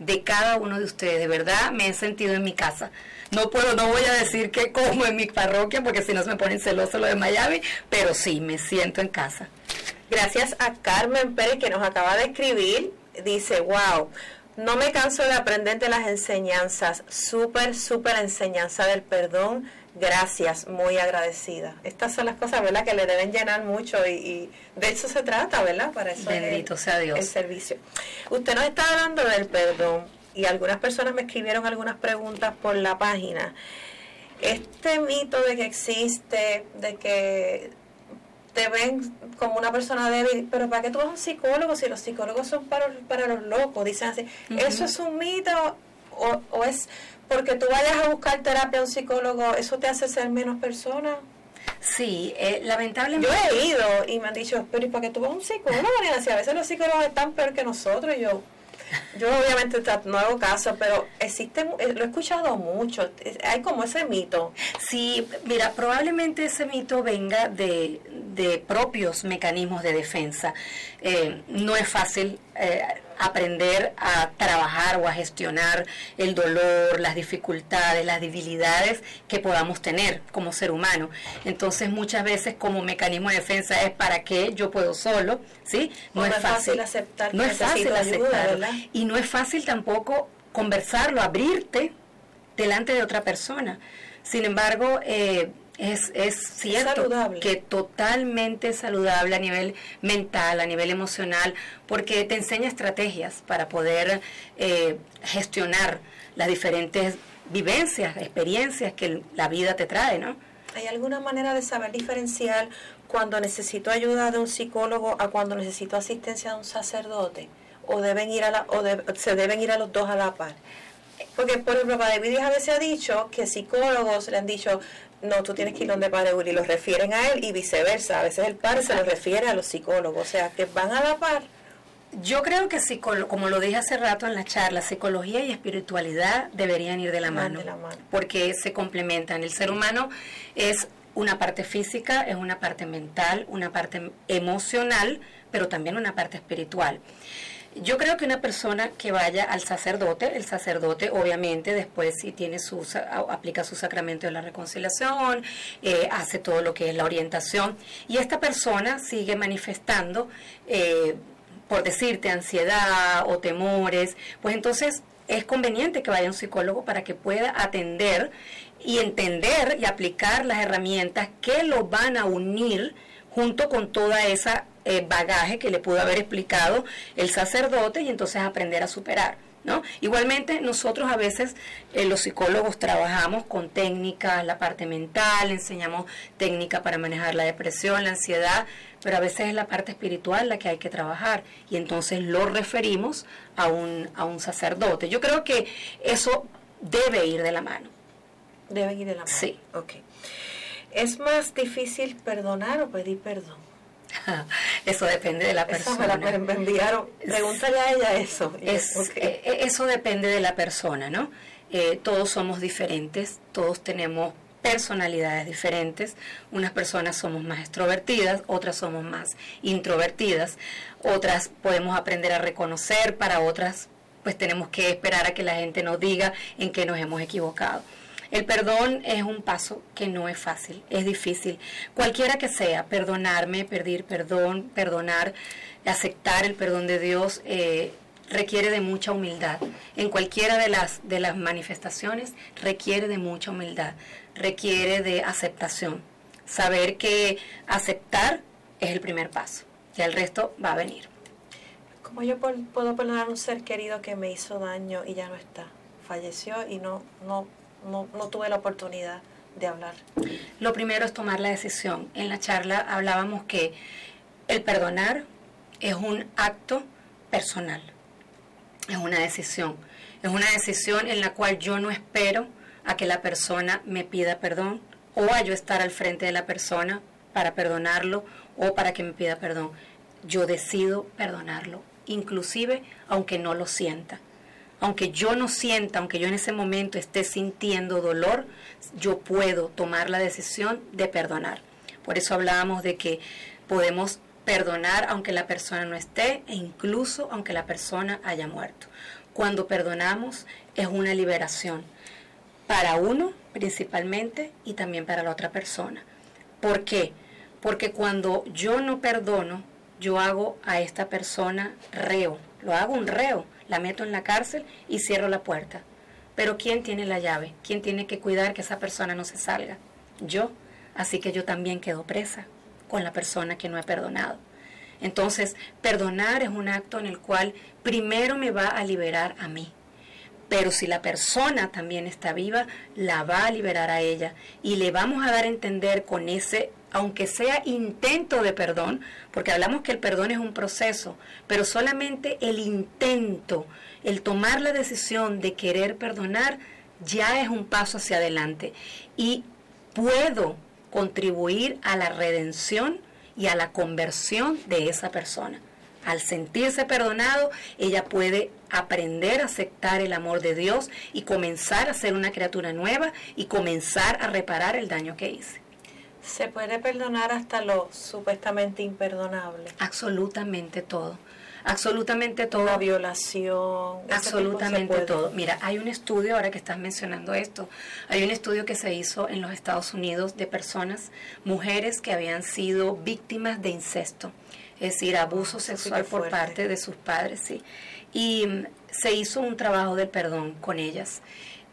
de cada uno de ustedes. De verdad me he sentido en mi casa. No puedo, no voy a decir que como en mi parroquia, porque si no se me ponen celosos lo de Miami, pero sí, me siento en casa. Gracias a Carmen Pérez que nos acaba de escribir. Dice, wow, no me canso de aprender de las enseñanzas. Súper, súper enseñanza del perdón gracias, muy agradecida. Estas son las cosas, ¿verdad?, que le deben llenar mucho y, de eso se trata, ¿verdad? Para eso Bendito sea Dios. el servicio. Usted nos está hablando del perdón y algunas personas me escribieron algunas preguntas por la página. Este mito de que existe, de que te ven como una persona débil, pero ¿para qué tú vas a un psicólogo si los psicólogos son para, para los locos? Dicen así, ¿eso es un mito o, o es porque tú vayas a buscar terapia a un psicólogo, ¿eso te hace ser menos persona? Sí, eh, lamentablemente. Yo he ido y me han dicho, pero ¿y para qué tú vas a un psicólogo? Si a veces los psicólogos están peor que nosotros. Y yo, yo obviamente no hago caso, pero existe, eh, lo he escuchado mucho, hay como ese mito. Sí, mira, probablemente ese mito venga de, de propios mecanismos de defensa. Eh, no es fácil eh, aprender a trabajar o a gestionar el dolor, las dificultades, las debilidades que podamos tener como ser humano. Entonces muchas veces como mecanismo de defensa es para qué yo puedo solo, ¿sí? No, es, fácil, aceptar. No es fácil aceptarlo. Y no es fácil tampoco conversarlo, abrirte delante de otra persona. Sin embargo, eh, es, es cierto que totalmente saludable a nivel mental, a nivel emocional, porque te enseña estrategias para poder eh, gestionar las diferentes vivencias, experiencias que la vida te trae, ¿no? ¿Hay alguna manera de saber diferenciar cuando necesito ayuda de un psicólogo a cuando necesito asistencia de un sacerdote? ¿O deben ir a la, o se deben ir a los dos a la par? Porque, por ejemplo, Padre a veces ha dicho que psicólogos le han dicho, no, tú tienes que ir donde Padre Willy, los refieren a él y viceversa. A veces el padre se lo refiere a los psicólogos, o sea, que van a la par. Yo creo que, como lo dije hace rato en la charla, psicología y espiritualidad deberían ir de la, mano, de la mano, porque se complementan. El ser humano es una parte física, es una parte mental, una parte emocional, pero también una parte espiritual. Yo creo que una persona que vaya al sacerdote, el sacerdote obviamente después si tiene su, aplica su sacramento de la reconciliación, eh, hace todo lo que es la orientación y esta persona sigue manifestando, eh, por decirte, ansiedad o temores, pues entonces es conveniente que vaya un psicólogo para que pueda atender y entender y aplicar las herramientas que lo van a unir junto con toda esa eh, bagaje que le pudo haber explicado el sacerdote y entonces aprender a superar. ¿No? Igualmente nosotros a veces eh, los psicólogos trabajamos con técnicas, la parte mental, enseñamos técnica para manejar la depresión, la ansiedad, pero a veces es la parte espiritual la que hay que trabajar y entonces lo referimos a un, a un sacerdote. Yo creo que eso debe ir de la mano. Debe ir de la mano. Sí. Ok. ¿Es más difícil perdonar o pedir perdón? Eso depende de la persona. Eso me, enviaron. Pregúntale a ella eso. Es, eh, eh, eso depende de la persona, ¿no? Eh, todos somos diferentes, todos tenemos personalidades diferentes. Unas personas somos más extrovertidas, otras somos más introvertidas, otras podemos aprender a reconocer, para otras pues tenemos que esperar a que la gente nos diga en qué nos hemos equivocado. El perdón es un paso que no es fácil, es difícil. Cualquiera que sea, perdonarme, pedir perdón, perdonar, aceptar el perdón de Dios, eh, requiere de mucha humildad. En cualquiera de las, de las manifestaciones requiere de mucha humildad, requiere de aceptación. Saber que aceptar es el primer paso, ya el resto va a venir. ¿Cómo yo puedo perdonar a un ser querido que me hizo daño y ya no está? Falleció y no, no no, no tuve la oportunidad de hablar. Lo primero es tomar la decisión. En la charla hablábamos que el perdonar es un acto personal, es una decisión, es una decisión en la cual yo no espero a que la persona me pida perdón o a yo estar al frente de la persona para perdonarlo o para que me pida perdón. Yo decido perdonarlo, inclusive aunque no lo sienta aunque yo no sienta, aunque yo en ese momento esté sintiendo dolor, yo puedo tomar la decisión de perdonar. Por eso hablábamos de que podemos perdonar aunque la persona no esté e incluso aunque la persona haya muerto. Cuando perdonamos es una liberación para uno principalmente y también para la otra persona. ¿Por qué? Porque cuando yo no perdono, yo hago a esta persona reo, lo hago un reo, la meto en la cárcel y cierro la puerta. Pero ¿quién tiene la llave? ¿Quién tiene que cuidar que esa persona no se salga? Yo. Así que yo también quedo presa con la persona que no he perdonado. Entonces, perdonar es un acto en el cual primero me va a liberar a mí. Pero si la persona también está viva, la va a liberar a ella. Y le vamos a dar a entender con ese, aunque sea intento de perdón, porque hablamos que el perdón es un proceso, pero solamente el intento, el tomar la decisión de querer perdonar, ya es un paso hacia adelante. Y puedo contribuir a la redención y a la conversión de esa persona. Al sentirse perdonado, ella puede aprender a aceptar el amor de Dios y comenzar a ser una criatura nueva y comenzar a reparar el daño que hice. ¿Se puede perdonar hasta lo supuestamente imperdonable? Absolutamente todo absolutamente todo. Una violación. Absolutamente todo. Mira, hay un estudio, ahora que estás mencionando esto, hay un estudio que se hizo en los Estados Unidos de personas, mujeres que habían sido víctimas de incesto, es decir, abuso sexual por parte de sus padres, sí. Y mm, se hizo un trabajo de perdón con ellas.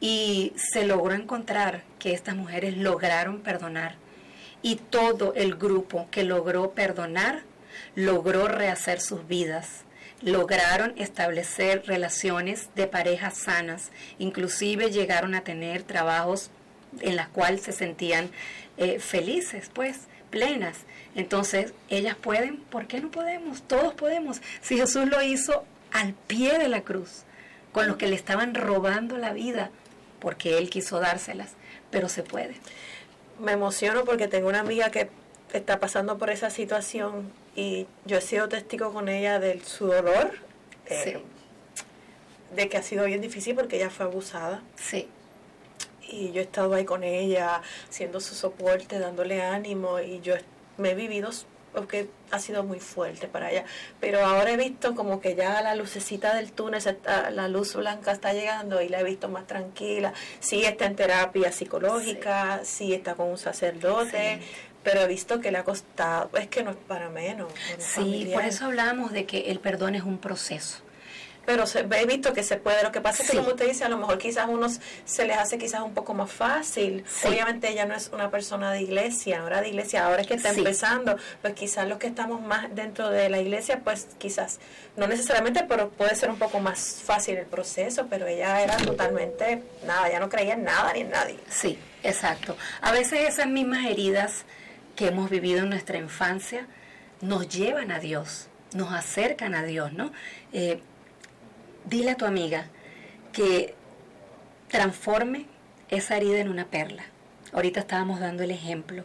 Y se logró encontrar que estas mujeres lograron perdonar. Y todo el grupo que logró perdonar logró rehacer sus vidas, lograron establecer relaciones de parejas sanas, inclusive llegaron a tener trabajos en los cuales se sentían eh, felices, pues, plenas. Entonces, ellas pueden, ¿por qué no podemos? Todos podemos. Si Jesús lo hizo al pie de la cruz, con los que le estaban robando la vida, porque Él quiso dárselas, pero se puede. Me emociono porque tengo una amiga que está pasando por esa situación y yo he sido testigo con ella de su dolor, eh, de que ha sido bien difícil porque ella fue abusada. Sí. Y yo he estado ahí con ella, siendo su soporte, dándole ánimo y yo me he vivido porque ha sido muy fuerte para ella. Pero ahora he visto como que ya la lucecita del túnel, la luz blanca está llegando y la he visto más tranquila. Sí está en terapia psicológica, sí, está con un sacerdote, pero he visto que le ha costado, es que no es para menos. Sí, por eso hablábamos de que el perdón es un proceso. Pero se, he visto que se puede, lo que pasa es que como usted dice, a lo mejor quizás unos se les hace quizás un poco más fácil. Obviamente ella no es una persona de iglesia, ahora de iglesia, ahora es que está empezando, pues quizás los que estamos más dentro de la iglesia, pues quizás, no necesariamente, pero puede ser un poco más fácil el proceso, pero ella era totalmente nada, ya no creía en nada ni en nadie. Sí, exacto. A veces esas mismas heridas que hemos vivido en nuestra infancia nos llevan a Dios, nos acercan a Dios, ¿no? Eh, dile a tu amiga que transforme esa herida en una perla. Ahorita estábamos dando el ejemplo.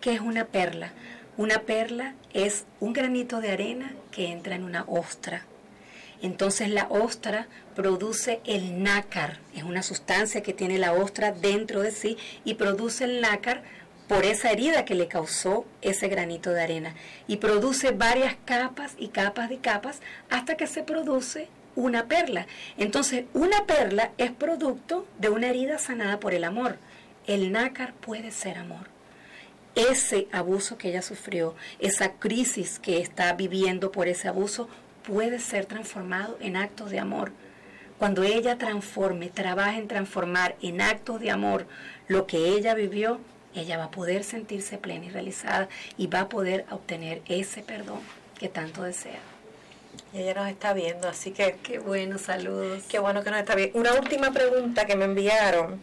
¿Qué es una perla? Una perla es un granito de arena que entra en una ostra. Entonces la ostra produce el nácar, es una sustancia que tiene la ostra dentro de sí y produce el nácar por esa herida que le causó ese granito de arena y produce varias capas y capas de capas hasta que se produce una perla. Entonces, una perla es producto de una herida sanada por el amor. El nácar puede ser amor. Ese abuso que ella sufrió, esa crisis que está viviendo por ese abuso, puede ser transformado en actos de amor. Cuando ella transforme, trabaja en transformar en actos de amor lo que ella vivió, ella va a poder sentirse plena y realizada y va a poder obtener ese perdón que tanto desea. Y ella nos está viendo, así que... Qué bueno, saludos. Qué bueno que nos está viendo. Una última pregunta que me enviaron.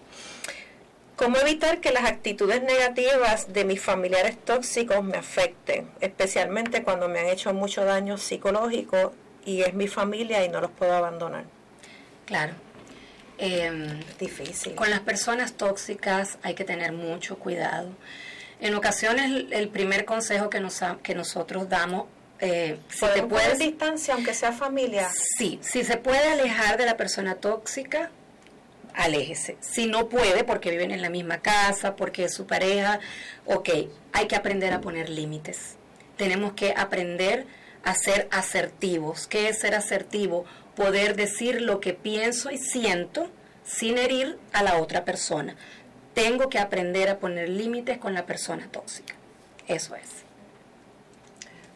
¿Cómo evitar que las actitudes negativas de mis familiares tóxicos me afecten? Especialmente cuando me han hecho mucho daño psicológico y es mi familia y no los puedo abandonar. Claro, Em, difícil. Con las personas tóxicas hay que tener mucho cuidado. En ocasiones el primer consejo que, nos, que nosotros damos eh, si te puedes distancia aunque sea familia sí si se puede alejar de la persona tóxica aléjese si no puede porque viven en la misma casa porque es su pareja ok hay que aprender a poner límites tenemos que aprender a ser asertivos. ¿Qué es ser asertivo? Poder decir lo que pienso y siento sin herir a la otra persona. Tengo que aprender a poner límites con la persona tóxica. Eso es.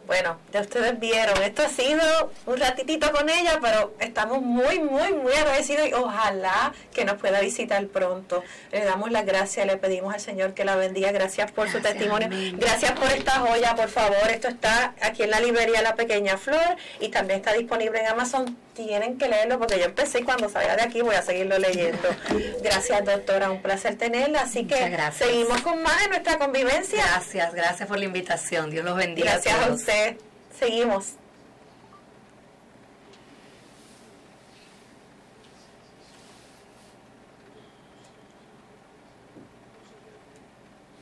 Bueno, ya ustedes vieron, esto ha sido un ratitito con ella, pero estamos muy, muy, muy agradecidos y ojalá que nos pueda visitar pronto. Le damos las gracias, le pedimos al Señor que la bendiga. Gracias por su testimonio. Gracias por esta joya, por favor. Esto está aquí en la librería La Pequeña Flor y también está disponible en Amazon tienen que leerlo porque yo empecé y cuando salga de aquí voy a seguirlo leyendo. Gracias, doctora, un placer tenerla. Así que seguimos con más de nuestra convivencia. Gracias, gracias por la invitación. Dios los bendiga. Gracias a, a usted. Seguimos.